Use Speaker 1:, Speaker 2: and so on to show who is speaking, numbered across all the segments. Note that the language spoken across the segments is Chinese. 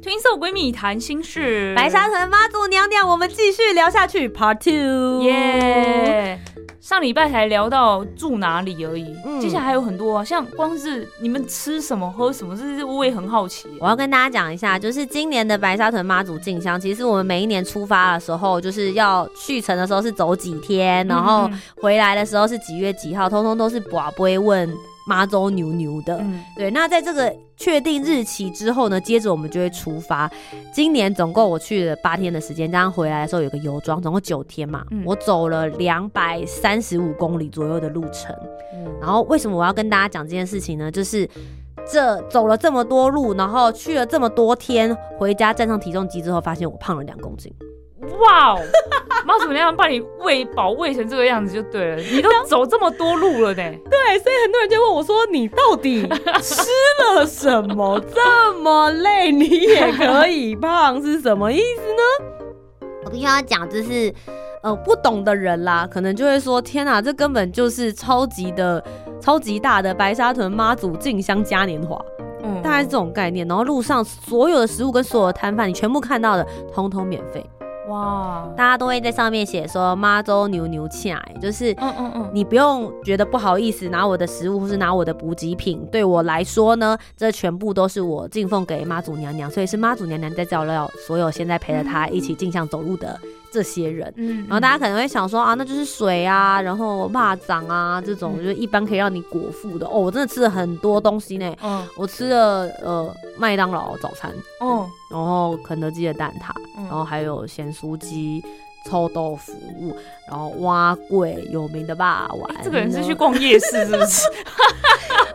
Speaker 1: Twins Twins 闺蜜谈心事，
Speaker 2: 白沙屯妈祖娘娘，我们继续聊下去，Part Two，
Speaker 1: 耶！上礼拜才聊到住哪里而已，接下来还有很多啊，像光是你们吃什么、喝什么，这是我也很好奇。
Speaker 2: 我要跟大家讲一下，就是今年的白沙屯妈祖进香，其实我们每一年出发的时候，就是要去程的时候是走几天，然后回来的时候是几月几号，通通都是寡不会问。妈祖牛牛的，对。那在这个确定日期之后呢，接着我们就会出发。今年总共我去了八天的时间，加上回来的时候有个游庄，总共九天嘛。我走了两百三十五公里左右的路程。然后为什么我要跟大家讲这件事情呢？就是这走了这么多路，然后去了这么多天，回家站上体重机之后，发现我胖了两公斤。
Speaker 1: 哇哦，妈祖娘娘把你喂饱喂成这个样子就对了，你都走这么多路了呢。
Speaker 2: 对，所以很多人就问我说：“你到底 吃了什么这么累，你也可以胖，是什么意思呢？”我必须要讲，就是呃不懂的人啦，可能就会说：“天哪，这根本就是超级的、超级大的白沙屯妈祖进香嘉年华。”嗯，大概是这种概念。然后路上所有的食物跟所有的摊贩，你全部看到的，通通免费。哇！大家都会在上面写说妈祖牛牛恰，就是嗯嗯嗯，你不用觉得不好意思拿我的食物或是拿我的补给品，对我来说呢，这全部都是我敬奉给妈祖娘娘，所以是妈祖娘娘在照料所有现在陪着她一起进香走路的。这些人，嗯然后大家可能会想说啊，那就是水啊，然后蚂蚱啊这种，就是一般可以让你果腹的。哦。我真的吃了很多东西呢，嗯，我吃了呃麦当劳早餐，嗯，然后肯德基的蛋挞，然后还有咸酥鸡。臭豆腐，然后蛙贵有名的霸王。
Speaker 1: 这个人是去逛夜市是不是？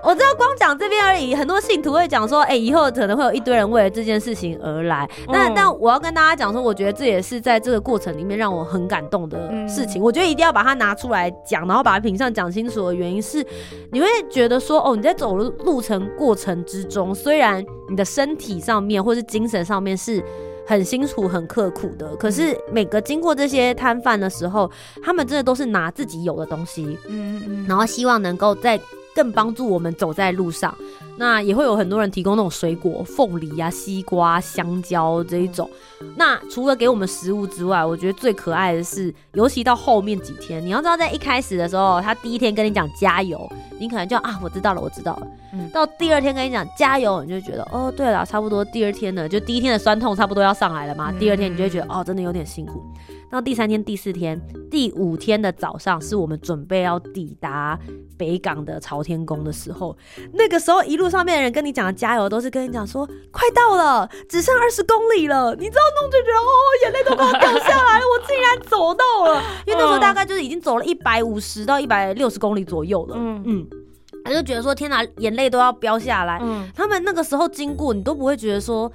Speaker 2: 我知道光讲这边而已，很多信徒会讲说，哎，以后可能会有一堆人为了这件事情而来。那但我要跟大家讲说，我觉得这也是在这个过程里面让我很感动的事情。我觉得一定要把它拿出来讲，然后把它品相讲清楚的原因是，你会觉得说，哦，你在走路路程过程之中，虽然你的身体上面或是精神上面是。很辛苦、很刻苦的，可是每个经过这些摊贩的时候，他们真的都是拿自己有的东西，嗯然后希望能够在更帮助我们走在路上。那也会有很多人提供那种水果，凤梨啊、西瓜、香蕉这一种。那除了给我们食物之外，我觉得最可爱的是，尤其到后面几天，你要知道，在一开始的时候，他第一天跟你讲加油，你可能就啊，我知道了，我知道了。到第二天跟你讲加油，你就觉得哦，对了，差不多第二天呢，就第一天的酸痛差不多要上来了嘛。第二天你就会觉得哦，真的有点辛苦。到第三天、第四天、第五天的早上，是我们准备要抵达北港的朝天宫的时候。那个时候，一路上面的人跟你讲的加油，都是跟你讲说快到了，只剩二十公里了。你知道，弄就觉得哦，眼泪都快要掉下来了。我竟然走到了，因为那时候大概就是已经走了一百五十到一百六十公里左右了。嗯嗯，他就觉得说天哪，眼泪都要飙下来。嗯，他们那个时候经过，你都不会觉得说。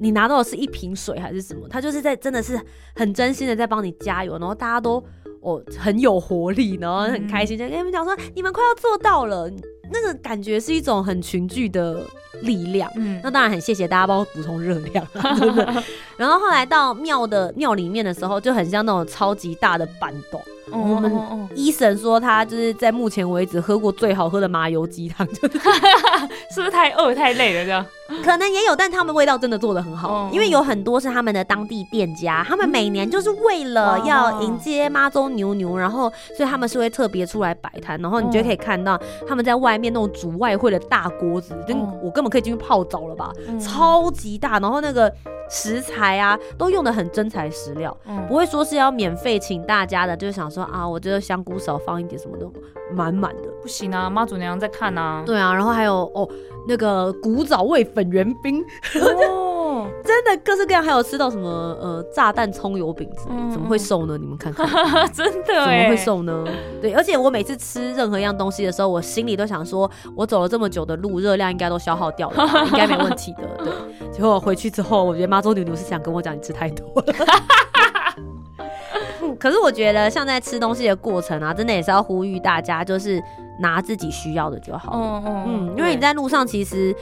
Speaker 2: 你拿到的是一瓶水还是什么？他就是在真的是很真心的在帮你加油，然后大家都哦很有活力，然后很开心，就跟你们讲说你们快要做到了，那个感觉是一种很群聚的力量。嗯，那当然很谢谢大家帮我补充热量，真的。然后后来到庙的庙里面的时候，就很像那种超级大的板豆。我们医生说他就是在目前为止喝过最好喝的麻油鸡汤，就是
Speaker 1: 是不是太饿太累了这样？
Speaker 2: 可能也有，但他们味道真的做的很好，因为有很多是他们的当地店家，他们每年就是为了要迎接妈祖牛牛，然后所以他们是会特别出来摆摊，然后你就可以看到他们在外面那种煮外汇的大锅子，就我根本可以进去泡澡了吧，超级大，然后那个。食材啊，都用的很真材实料，不会说是要免费请大家的，就是想说啊，我这个香菇少放一点，什么都满满的，
Speaker 1: 不行啊，妈祖娘在看啊。
Speaker 2: 对啊，然后还有哦，那个古早味粉圆冰，哦，真的各式各样，还有吃到什么呃炸弹葱油饼之类，怎么会瘦呢？你们看看，
Speaker 1: 真的
Speaker 2: 怎么会瘦呢？对，而且我每次吃任何一样东西的时候，我心里都想说，我走了这么久的路，热量应该都消耗掉了，应该没问题的。对，结果回去之后，我觉得妈周牛牛是想跟我讲，你吃太多了。可是我觉得，像在吃东西的过程啊，真的也是要呼吁大家，就是拿自己需要的就好。嗯嗯嗯，因为你在路上，其实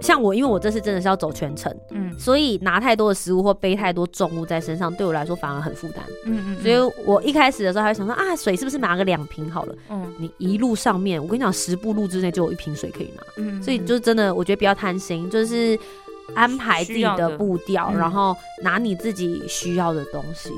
Speaker 2: 像我，因为我这次真的是要走全程，嗯，所以拿太多的食物或背太多重物在身上，对我来说反而很负担。嗯嗯，所以我一开始的时候还会想说啊，水是不是拿个两瓶好了？嗯，你一路上面，我跟你讲，十步路之内就有一瓶水可以拿。嗯，所以就是真的，我觉得不要贪心，就是安排自己的步调，然后拿你自己需要的东西。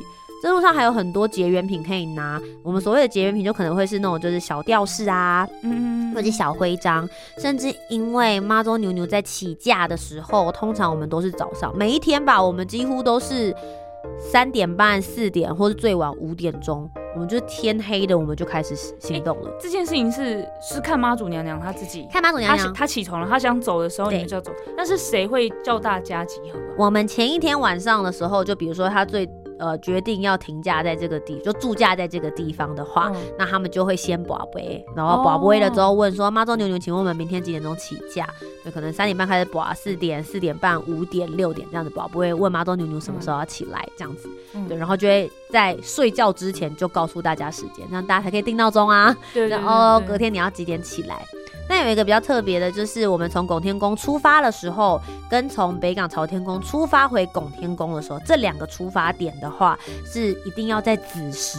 Speaker 2: 这路上还有很多结缘品可以拿。我们所谓的结缘品，就可能会是那种就是小吊饰啊，嗯，或者小徽章，甚至因为妈祖牛牛在起驾的时候，通常我们都是早上，每一天吧，我们几乎都是三点半、四点，或是最晚五点钟，我们就是天黑的，我们就开始行动了。
Speaker 1: 这件事情是是看妈祖娘娘她自己，
Speaker 2: 看妈祖娘娘，
Speaker 1: 她起床了，她想走的时候，你们就要走。那是谁会叫大家集合？
Speaker 2: 我们前一天晚上的时候，就比如说她最。呃，决定要停驾在这个地，就驻驾在这个地方的话，那他们就会先保杯，然后保杯了之后问说：“妈祖牛牛，请问我们明天几点钟起驾？”就可能三点半开始保，四点、四点半、五点、六点这样子保，不会问妈祖牛牛什么时候要起来这样子。对，然后就会在睡觉之前就告诉大家时间，这样大家才可以定闹钟啊。
Speaker 1: 对，
Speaker 2: 然后隔天你要几点起来？那有一个比较特别的，就是我们从拱天宫出发的时候，跟从北港朝天宫出发回拱天宫的时候，这两个出发点的话，是一定要在子时，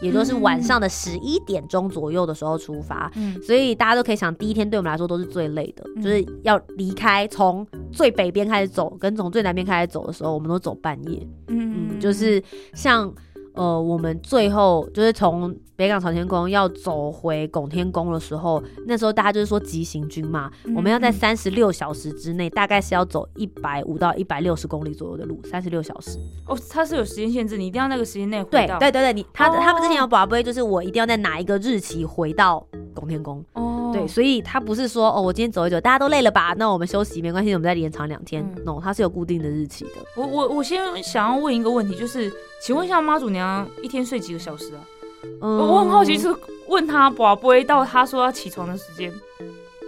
Speaker 2: 也就是晚上的十一点钟左右的时候出发。嗯，所以大家都可以想，第一天对我们来说都是最累的，就是要离开从最北边开始走，跟从最南边开始走的时候，我们都走半夜。嗯嗯，就是像。呃，我们最后就是从北港朝天宫要走回拱天宫的时候，那时候大家就是说急行军嘛，我们要在三十六小时之内，大概是要走一百五到一百六十公里左右的路，三十六小时。
Speaker 1: 哦，它是有时间限制，你一定要那个时间内回
Speaker 2: 到。对对对对，你他他们之前有宝贝，就是我一定要在哪一个日期回到拱天宫。哦，对，所以他不是说哦，我今天走一走，大家都累了吧？那我们休息没关系，我们再延长两天。no，它是有固定的日期的。
Speaker 1: 我我我先想要问一个问题，就是。请问一下妈祖娘一天睡几个小时啊？我很好奇，是问他不会到他说要起床的时间，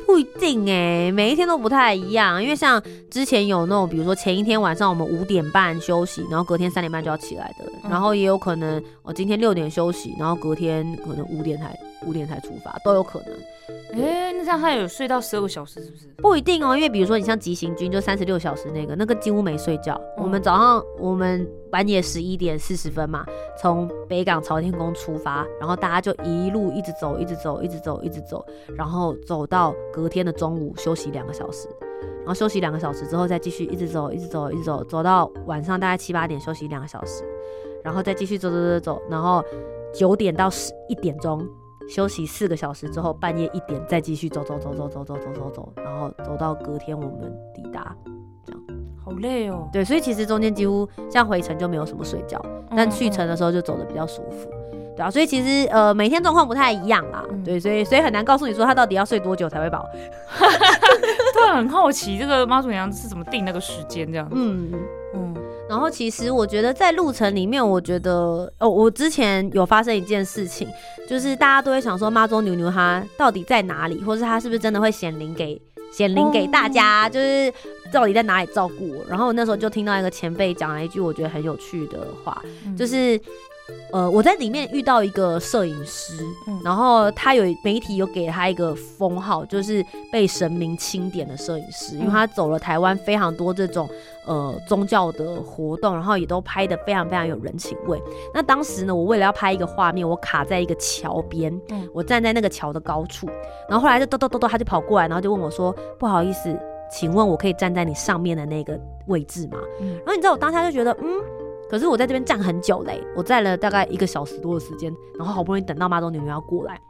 Speaker 2: 不一定哎，每一天都不太一样。因为像之前有那种，比如说前一天晚上我们五点半休息，然后隔天三点半就要起来的，然后也有可能我今天六点休息，然后隔天可能五点才五点才出发，都有可能。
Speaker 1: 哎，那这样他有睡到十二个小时是不是？
Speaker 2: 不一定哦，因为比如说你像急行军就三十六小时那个，那个几乎没睡觉。我们早上我们半夜十一点四十分嘛，从北港朝天宫出发，然后大家就一路一直走，一直走，一直走，一直走，然后走到隔天的中午休息两个小时，然后休息两个小时之后再继续一直走，一直走，一直走，走到晚上大概七八点休息两个小时，然后再继续走走走走，然后九点到十一点钟。休息四个小时之后，半夜一点再继续走走走走走走走走走，然后走到隔天我们抵达，这样
Speaker 1: 好累哦。
Speaker 2: 对，所以其实中间几乎像回程就没有什么睡觉，但去程的时候就走的比较舒服，对啊。所以其实呃每天状况不太一样啊，对，所以所以很难告诉你说他到底要睡多久才会饱。
Speaker 1: 突然很好奇，这个妈祖娘是怎么定那个时间这样？嗯
Speaker 2: 嗯。然后其实我觉得在路程里面，我觉得哦，我之前有发生一件事情，就是大家都会想说妈祖牛牛他到底在哪里，或是他是不是真的会显灵给显灵给大家，就是到底在哪里照顾我。然后我那时候就听到一个前辈讲了一句我觉得很有趣的话，就是。呃，我在里面遇到一个摄影师，然后他有媒体有给他一个封号，就是被神明钦点的摄影师，因为他走了台湾非常多这种呃宗教的活动，然后也都拍的非常非常有人情味。那当时呢，我为了要拍一个画面，我卡在一个桥边，我站在那个桥的高处，然后后来就咚咚咚咚，他就跑过来，然后就问我说：“不好意思，请问我可以站在你上面的那个位置吗？”然后你知道我当下就觉得，嗯。可是我在这边站很久嘞，我站了大概一个小时多的时间，然后好不容易等到妈祖牛牛要过来，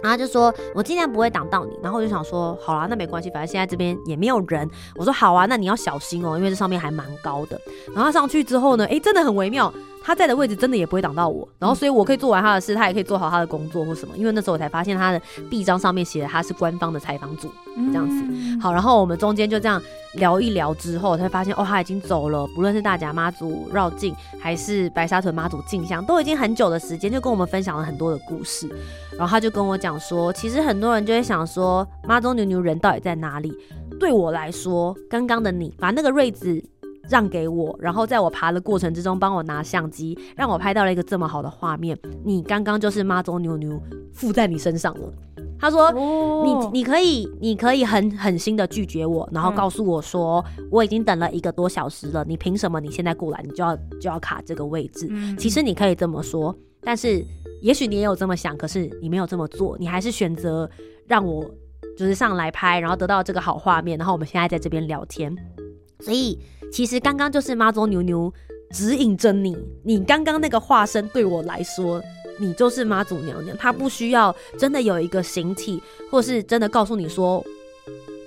Speaker 2: 然后就说我尽量不会挡到你，然后我就想说好啦，那没关系，反正现在这边也没有人。我说好啊，那你要小心哦，因为这上面还蛮高的。然后上去之后呢，哎，真的很微妙，他在的位置真的也不会挡到我，然后所以我可以做完他的事，他也可以做好他的工作或什么。因为那时候我才发现他的臂章上面写的他是官方的采访组这样子。好，然后我们中间就这样聊一聊之后，才发现哦他已经走了，不论是大甲妈祖绕境还是白沙屯妈祖进香，都已经很久的时间，就跟我们分享了很多的故事。然后他就跟我讲说，其实很多人就会想说，妈祖牛牛人到底在哪里？对我来说，刚刚的你把那个瑞子。让给我，然后在我爬的过程之中，帮我拿相机，让我拍到了一个这么好的画面。你刚刚就是妈祖牛牛附在你身上了。他说：“你你可以，你可以很狠心的拒绝我，然后告诉我说我已经等了一个多小时了，你凭什么你现在过来，你就要就要卡这个位置？其实你可以这么说，但是也许你也有这么想，可是你没有这么做，你还是选择让我就是上来拍，然后得到这个好画面，然后我们现在在这边聊天，所以。”其实刚刚就是妈祖牛牛指引着你，你刚刚那个化身对我来说，你就是妈祖娘娘，她不需要真的有一个形体，或是真的告诉你说。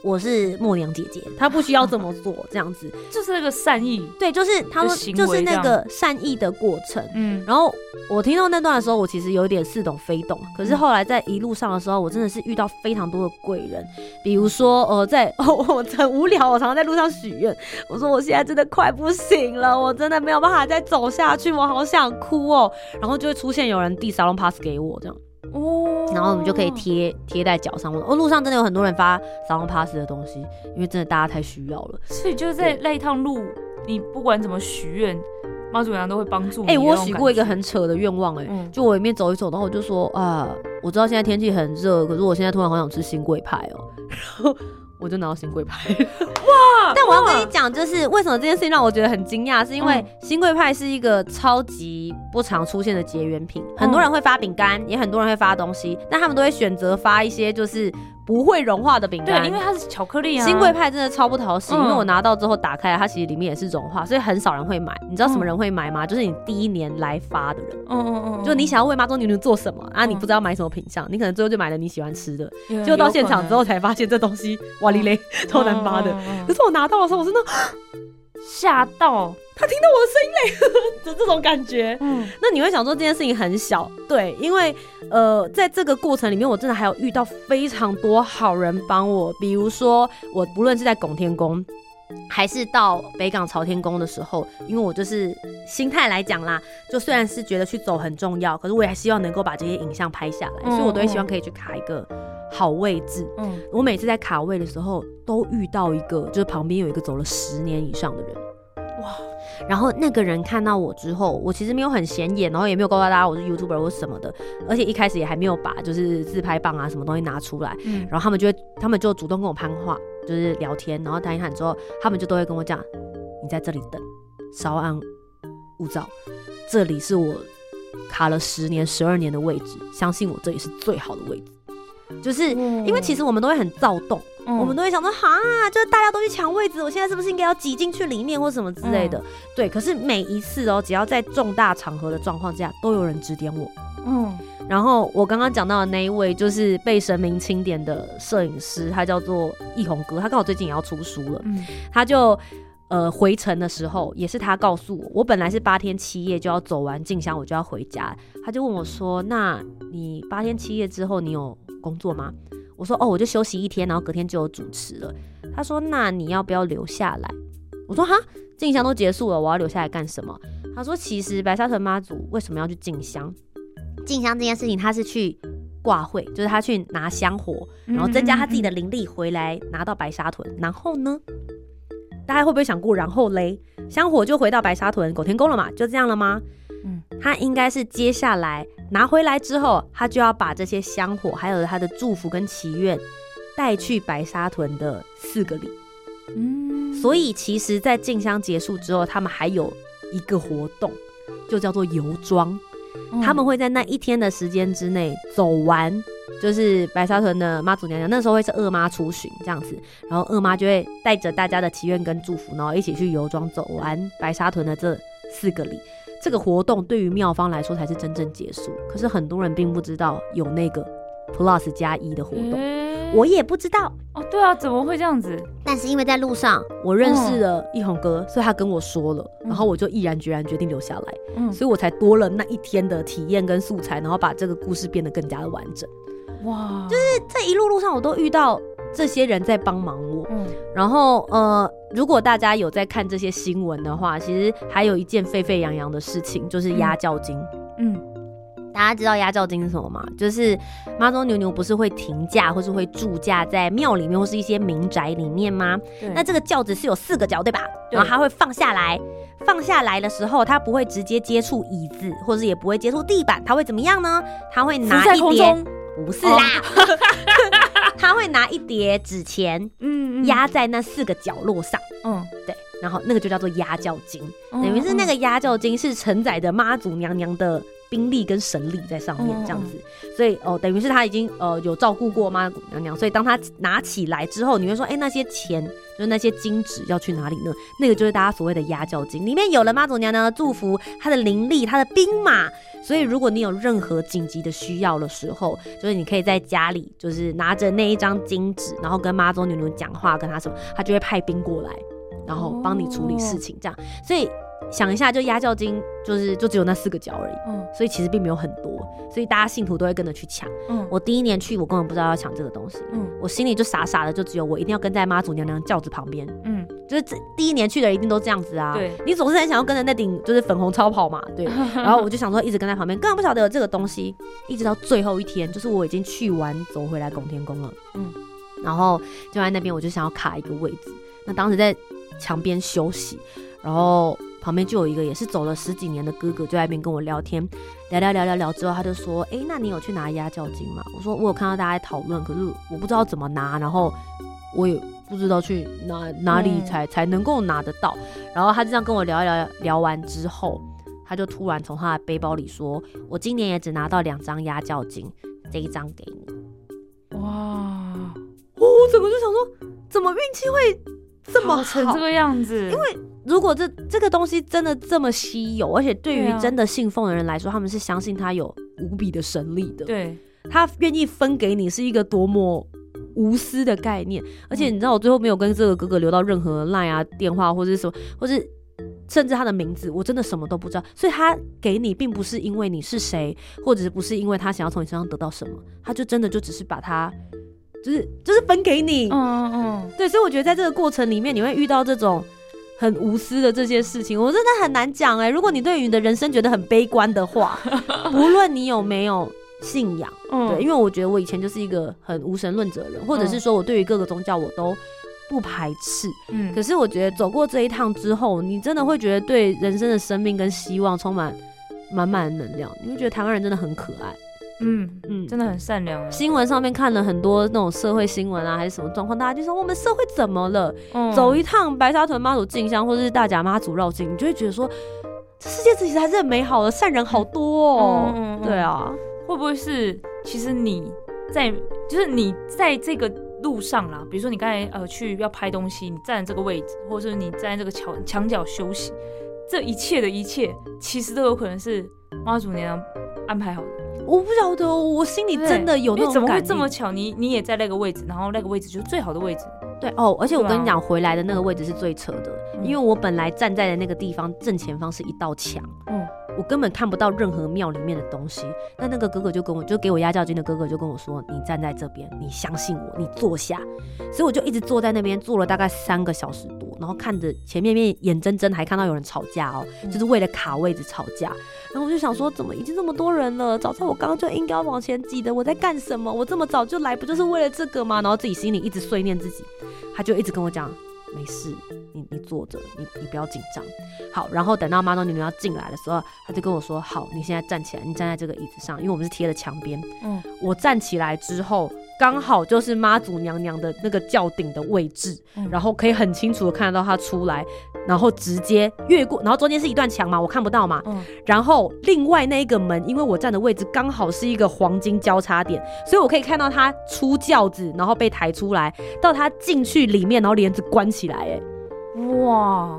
Speaker 2: 我是默娘姐姐，她不需要这么做，这样子
Speaker 1: 就是那个善意，
Speaker 2: 对，就是他们就是那个善意的过程。嗯，然后我听到那段的时候，我其实有点似懂非懂。可是后来在一路上的时候，我真的是遇到非常多的贵人，比如说呃，在我很无聊，我常常在路上许愿，我说我现在真的快不行了，我真的没有办法再走下去，我好想哭哦。然后就会出现有人递沙龙 pass 给我这样。哦，然后我们就可以贴贴在脚上。哦，路上真的有很多人发扫龙 pass 的东西，因为真的大家太需要了。
Speaker 1: 所以就是在那一趟路，你不管怎么许愿，妈祖娘都会帮助你。
Speaker 2: 哎，我许过一个很扯的愿望，哎，就我里面走一走，然后我就说啊，我知道现在天气很热，可是我现在突然好想吃新贵派哦。然后我就拿到新贵派，哇！但我要跟你讲，就是为什么这件事情让我觉得很惊讶，是因为新贵派是一个超级不常出现的结缘品，很多人会发饼干，也很多人会发东西，但他们都会选择发一些就是。不会融化的饼干，
Speaker 1: 对，因为它是巧克力啊。
Speaker 2: 新贵派真的超不讨喜，因为我拿到之后打开，它其实里面也是融化，所以很少人会买。你知道什么人会买吗？就是你第一年来发的人，嗯嗯嗯，就你想要为妈祖牛牛做什么啊？你不知道买什么品相，你可能最后就买了你喜欢吃的，结果到现场之后才发现这东西哇哩嘞超难发的。可是我拿到的时候，我真的。
Speaker 1: 吓到。
Speaker 2: 他听到我的声音嘞 的这种感觉，嗯，那你会想说这件事情很小，对，因为呃，在这个过程里面，我真的还有遇到非常多好人帮我，比如说我不论是在拱天宫，还是到北港朝天宫的时候，因为我就是心态来讲啦，就虽然是觉得去走很重要，可是我也希望能够把这些影像拍下来，所以我都会希望可以去卡一个好位置。嗯，我每次在卡位的时候，都遇到一个，就是旁边有一个走了十年以上的人。哇！然后那个人看到我之后，我其实没有很显眼，然后也没有告诉大家我是 YouTuber 或什么的，而且一开始也还没有把就是自拍棒啊什么东西拿出来。嗯。然后他们就会，他们就主动跟我攀话，就是聊天，然后谈一谈之后，他们就都会跟我讲：“你在这里等，稍安勿躁，这里是我卡了十年、十二年的位置，相信我，这里是最好的位置。”就是因为其实我们都会很躁动。我们都会想说，哈，就是大家都去抢位置，我现在是不是应该要挤进去里面或什么之类的？对，可是每一次哦，只要在重大场合的状况下，都有人指点我。嗯，然后我刚刚讲到的那一位，就是被神明钦点的摄影师，他叫做易宏哥，他刚好最近也要出书了。嗯，他就呃回程的时候，也是他告诉我，我本来是八天七夜就要走完静香，我就要回家。他就问我说：“那你八天七夜之后，你有工作吗？”我说哦，我就休息一天，然后隔天就有主持了。他说那你要不要留下来？我说哈，静香都结束了，我要留下来干什么？他说其实白沙屯妈祖为什么要去进香？进香这件事情他是去挂会，就是他去拿香火，然后增加他自己的灵力回来拿到白沙屯。然后呢，大家会不会想过然后嘞？香火就回到白沙屯狗天宫了嘛？就这样了吗？嗯，他应该是接下来。拿回来之后，他就要把这些香火，还有他的祝福跟祈愿，带去白沙屯的四个里。嗯，所以其实，在进香结束之后，他们还有一个活动，就叫做游庄。他们会在那一天的时间之内走完，就是白沙屯的妈祖娘娘，那时候会是二妈出巡这样子，然后二妈就会带着大家的祈愿跟祝福，然后一起去游庄走完白沙屯的这四个里。这个活动对于庙方来说才是真正结束，可是很多人并不知道有那个 Plus 加一的活动，我也不知道
Speaker 1: 哦。对啊，怎么会这样子？
Speaker 2: 但是因为在路上我认识了一红哥，所以他跟我说了，然后我就毅然决然决定留下来。嗯，所以我才多了那一天的体验跟素材，然后把这个故事变得更加的完整。哇，就是这一路路上我都遇到这些人在帮忙我。嗯，然后呃，如果大家有在看这些新闻的话，其实还有一件沸沸扬扬的事情，就是压轿金。嗯。大家知道压轿金是什么吗？就是妈祖牛牛不是会停驾或是会驻驾在庙里面或是一些民宅里面吗？那这个轿子是有四个脚，对吧？然后它会放下来，放下来的时候，它不会直接接触椅子，或者也不会接触地板，它会怎么样呢？它会拿一叠，不是啦，他会拿一叠纸钱，嗯，压在那四个角落上，嗯，对，然后那个就叫做压轿金，等于是那个压轿金是承载着妈祖娘娘的。兵力跟神力在上面这样子，所以哦，等于是他已经呃有照顾过妈祖娘娘，所以当他拿起来之后，你会说，哎，那些钱就是那些金纸要去哪里呢？那个就是大家所谓的压轿金，里面有了妈祖娘娘的祝福，她的灵力，她的兵马，所以如果你有任何紧急的需要的时候，就是你可以在家里就是拿着那一张金纸，然后跟妈祖娘娘讲话，跟她什么，她就会派兵过来，然后帮你处理事情，这样，所以。想一下，就压轿金就是就只有那四个角而已，嗯，所以其实并没有很多，所以大家信徒都会跟着去抢。嗯，我第一年去，我根本不知道要抢这个东西，嗯，我心里就傻傻的，就只有我一定要跟在妈祖娘娘轿子旁边，嗯，就是这第一年去的一定都这样子啊，
Speaker 1: 对，
Speaker 2: 你总是很想要跟着那顶就是粉红超跑嘛，对，然后我就想说一直跟在旁边，根本不晓得有这个东西，一直到最后一天，就是我已经去完走回来拱天宫了，嗯，然后就在那边我就想要卡一个位置，那当时在墙边休息，然后。旁边就有一个也是走了十几年的哥哥，就在那边跟我聊天，聊聊聊聊聊之后，他就说：“哎，那你有去拿压轿金吗？”我说：“我有看到大家在讨论，可是我不知道怎么拿，然后我也不知道去哪哪里才才能够拿得到。”然后他这样跟我聊一聊，聊完之后，他就突然从他的背包里说：“我今年也只拿到两张压轿金，这一张给你。”哇！我整个就想说，怎么运气会这么
Speaker 1: 成这个样子？
Speaker 2: 因为如果这这个东西真的这么稀有，而且对于真的信奉的人来说，他们是相信他有无比的神力的。
Speaker 1: 对，
Speaker 2: 他愿意分给你，是一个多么无私的概念。而且你知道，我最后没有跟这个哥哥留到任何 line 啊、电话，或者什么，或是甚至他的名字，我真的什么都不知道。所以他给你，并不是因为你是谁，或者是不是因为他想要从你身上得到什么，他就真的就只是把他，就是就是分给你。嗯嗯嗯。对，所以我觉得在这个过程里面，你会遇到这种。很无私的这些事情，我真的很难讲哎。如果你对于你的人生觉得很悲观的话，无论你有没有信仰，对，因为我觉得我以前就是一个很无神论者的人，或者是说我对于各个宗教我都不排斥。嗯，可是我觉得走过这一趟之后，你真的会觉得对人生的生命跟希望充满满满的能量，你会觉得台湾人真的很可爱。
Speaker 1: 嗯嗯，真的很善良。
Speaker 2: 新闻上面看了很多那种社会新闻啊，还是什么状况，大家就说我们社会怎么了？走一趟白沙屯妈祖进香，或者是大甲妈祖绕境，你就会觉得说，这世界其实还是很美好的，善人好多哦。对啊，
Speaker 1: 会不会是其实你在就是你在这个路上啦，比如说你刚才呃去要拍东西，你站这个位置，或者是你站在这个墙墙角休息，这一切的一切，其实都有可能是妈祖娘安排好的。
Speaker 2: 我不晓得，我心里真的有那种
Speaker 1: 怎么会这么巧？你你也在那个位置，然后那个位置就是最好的位置。
Speaker 2: 对哦，而且我跟你讲，回来的那个位置是最扯的，因为我本来站在的那个地方正前方是一道墙。嗯。我根本看不到任何庙里面的东西，那那个哥哥就跟我就给我压轿金的哥哥就跟我说：“你站在这边，你相信我，你坐下。”所以我就一直坐在那边坐了大概三个小时多，然后看着前面面眼睁睁还看到有人吵架哦，就是为了卡位置吵架。然后我就想说，怎么已经这么多人了？早在我刚刚就应该往前挤的，我在干什么？我这么早就来，不就是为了这个吗？然后自己心里一直碎念自己，他就一直跟我讲。没事，你你坐着，你你不要紧张。好，然后等到妈妈女女要进来的时候，他就跟我说：“好，你现在站起来，你站在这个椅子上，因为我们是贴着墙边。”嗯，我站起来之后。刚好就是妈祖娘娘的那个轿顶的位置，然后可以很清楚的看得到她出来，然后直接越过，然后中间是一段墙嘛，我看不到嘛。然后另外那一个门，因为我站的位置刚好是一个黄金交叉点，所以我可以看到她出轿子，然后被抬出来，到她进去里面，然后帘子关起来。哎，哇！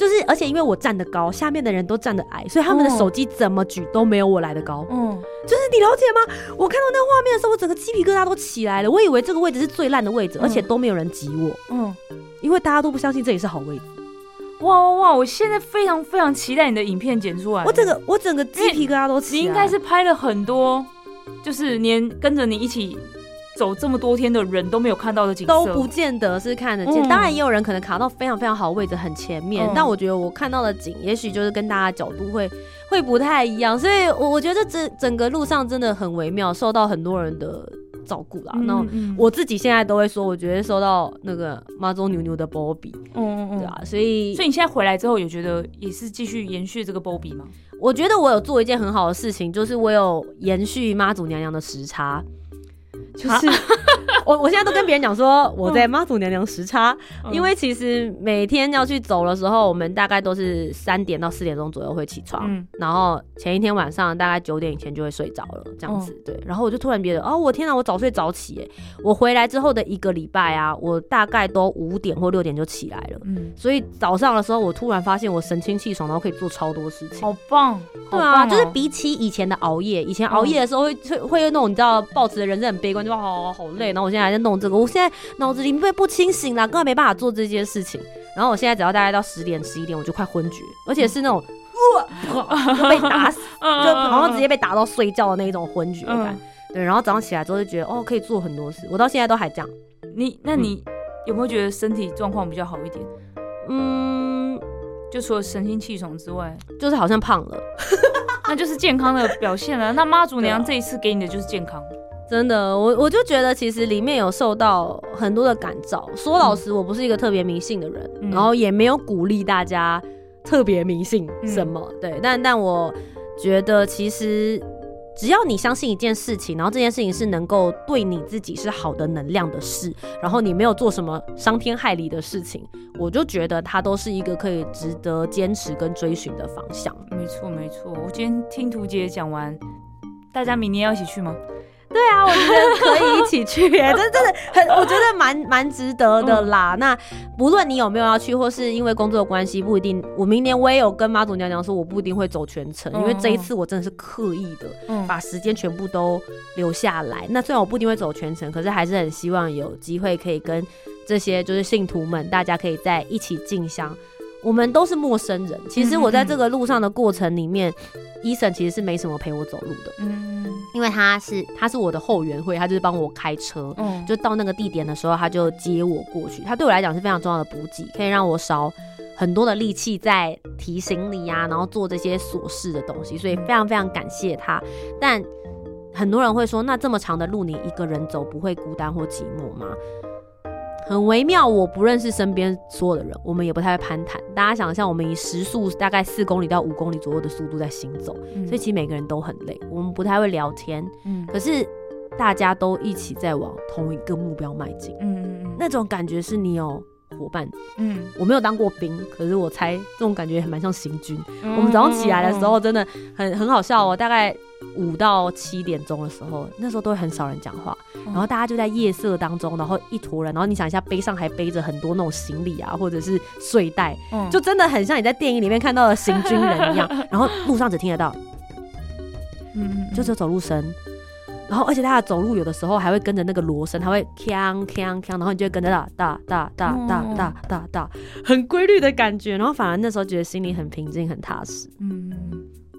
Speaker 2: 就是而且因为我站得高，下面的人都站得矮，所以他们的手机怎么举都没有我来的高。嗯，就是你了解吗？我看到那个画面的时候，我整个鸡皮疙瘩都起来了。我以为这个位置是最烂的位置，而且都没有人挤我。嗯，因为大家都不相信这里是好位置。
Speaker 1: 哇哇哇！我现在非常非常期待你的影片剪出来。
Speaker 2: 我整个我整个鸡皮疙瘩都起
Speaker 1: 来。你应该是拍了很多，就是连跟着你一起。走这么多天的人都没有看到的景色，
Speaker 2: 都不见得是看得见。当然，也有人可能卡到非常非常好的位置，很前面。但我觉得我看到的景，也许就是跟大家角度会会不太一样。所以，我我觉得这整个路上真的很微妙，受到很多人的照顾啦。那我自己现在都会说，我觉得受到那个妈祖牛牛的波比，嗯嗯，对啊。所以，
Speaker 1: 所以你现在回来之后，有觉得也是继续延续这个波比吗？
Speaker 2: 我觉得我有做一件很好的事情，就是我有延续妈祖娘娘的时差。就是 我，我现在都跟别人讲说我在妈祖娘娘时差，因为其实每天要去走的时候，我们大概都是三点到四点钟左右会起床，然后前一天晚上大概九点以前就会睡着了，这样子对。然后我就突然觉得，哦，我天哪，我早睡早起哎！我回来之后的一个礼拜啊，我大概都五点或六点就起来了，嗯，所以早上的时候我突然发现我神清气爽，然后可以做超多事情，
Speaker 1: 好棒！
Speaker 2: 对啊，就是比起以前的熬夜，以前熬夜的时候会会会有那种你知道，抱持的人是很悲观。就好好累，然后我现在还在弄这个，我现在脑子里面不清醒啦，根本没办法做这件事情。然后我现在只要大概到十点十一点，我就快昏厥，而且是那种 就被打死，就好像直接被打到睡觉的那一种昏厥感。对，然后早上起来之后就觉得哦，可以做很多事。我到现在都还这样。
Speaker 1: 你那你有没有觉得身体状况比较好一点？嗯，就除了神清气爽之外，
Speaker 2: 就是好像胖了，
Speaker 1: 那就是健康的表现了。那妈祖娘这一次给你的就是健康。
Speaker 2: 真的，我我就觉得其实里面有受到很多的感召。说老实，我不是一个特别迷信的人，然后也没有鼓励大家特别迷信什么。对，但但我觉得其实只要你相信一件事情，然后这件事情是能够对你自己是好的能量的事，然后你没有做什么伤天害理的事情，我就觉得它都是一个可以值得坚持跟追寻的方向。
Speaker 1: 没错，没错。我今天听图姐讲完，大家明年要一起去吗？
Speaker 2: 对啊，我觉得可以一起去，这 真的很，我觉得蛮蛮值得的啦。那不论你有没有要去，或是因为工作的关系，不一定。我明年我也有跟妈祖娘娘说，我不一定会走全程，因为这一次我真的是刻意的把时间全部都留下来。那虽然我不一定会走全程，可是还是很希望有机会可以跟这些就是信徒们，大家可以在一起进香。我们都是陌生人，其实我在这个路上的过程里面，伊森其实是没什么陪我走路的，嗯，因为他是他是我的后援会，他就是帮我开车，嗯，就到那个地点的时候，他就接我过去，他对我来讲是非常重要的补给，可以让我少很多的力气在提行李呀，然后做这些琐事的东西，所以非常非常感谢他。但很多人会说，那这么长的路你一个人走不会孤单或寂寞吗？很微妙，我不认识身边所有的人，我们也不太会攀谈。大家想象，我们以时速大概四公里到五公里左右的速度在行走，所以其实每个人都很累。我们不太会聊天，嗯，可是大家都一起在往同一个目标迈进，嗯嗯嗯，那种感觉是你有伙伴，嗯，我没有当过兵，可是我猜这种感觉还蛮像行军。我们早上起来的时候真的很很好笑哦，大概。五到七点钟的时候，那时候都会很少人讲话，然后大家就在夜色当中，然后一坨人，然后你想一下，背上还背着很多那种行李啊，或者是睡袋，就真的很像你在电影里面看到的行军人一样。然后路上只听得到，嗯，就只有走路声，然后而且他的走路有的时候还会跟着那个锣声，他会锵锵锵，然后你就会跟着哒哒哒哒哒哒哒哒，很规律的感觉，然后反而那时候觉得心里很平静，很踏实，嗯，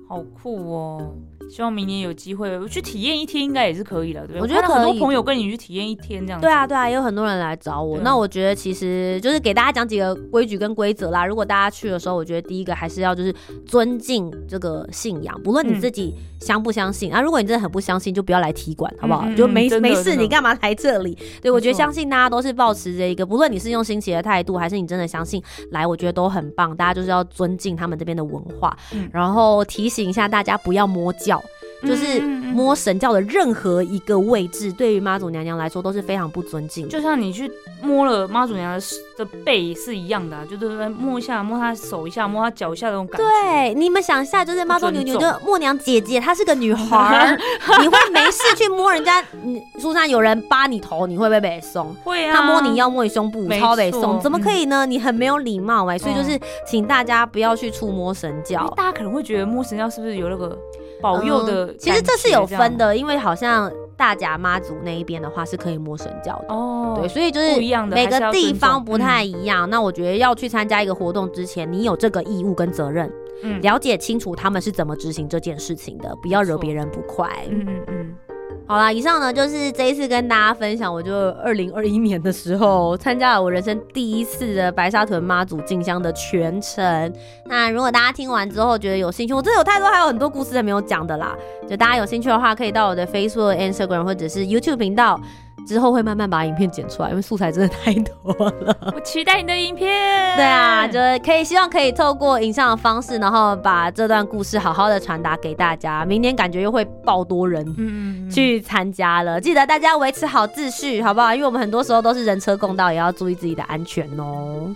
Speaker 1: 好酷哦。希望明年有机会我去体验一天，应该也是可以的，对
Speaker 2: 我觉得
Speaker 1: 很多朋友跟你去体验一天这样。
Speaker 2: 对啊，对啊，也有很多人来找我。那我觉得其实就是给大家讲几个规矩跟规则啦。如果大家去的时候，我觉得第一个还是要就是尊敬这个信仰，不论你自己相不相信啊。如果你真的很不相信，就不要来踢馆，好不好？就没没事，你干嘛来这里？对我觉得相信大家都是保持着一个，不论你是用新奇的态度，还是你真的相信来，我觉得都很棒。大家就是要尊敬他们这边的文化，然后提醒一下大家不要摸教。就是摸神教的任何一个位置，对于妈祖娘娘来说都是非常不尊敬。
Speaker 1: 就像你去摸了妈祖娘娘的背是一样的，就是摸一下，摸她手一下，摸她脚一下那种感觉。
Speaker 2: 对，你们想一下，就是妈祖娘娘就默娘姐姐，她是个女孩，你会没事去摸人家？书上有人扒你头，你会不会被送？
Speaker 1: 会啊。
Speaker 2: 他摸你腰，摸你胸部，超被送，怎么可以呢？你很没有礼貌哎，所以就是请大家不要去触摸神教。
Speaker 1: 大家可能会觉得摸神教是不是有那个？保佑的，
Speaker 2: 其实这是有分的，因为好像大甲妈祖那一边的话是可以摸神教的。哦，对，所以就是每个地方不太一样。那我觉得要去参加一个活动之前，你有这个义务跟责任，嗯，了解清楚他们是怎么执行这件事情的，不要惹别人不快。嗯嗯嗯。好啦，以上呢就是这一次跟大家分享，我就二零二一年的时候参加了我人生第一次的白沙屯妈祖进香的全程。那如果大家听完之后觉得有兴趣，我真的有太多还有很多故事还没有讲的啦，就大家有兴趣的话，可以到我的 Facebook、Instagram 或者是 YouTube 频道。之后会慢慢把影片剪出来，因为素材真的太多了。
Speaker 1: 我期待你的影片。
Speaker 2: 对啊，就是可以希望可以透过影像的方式，然后把这段故事好好的传达给大家。明年感觉又会爆多人去参加了，记得大家维持好秩序，好不好？因为我们很多时候都是人车共道，也要注意自己的安全哦。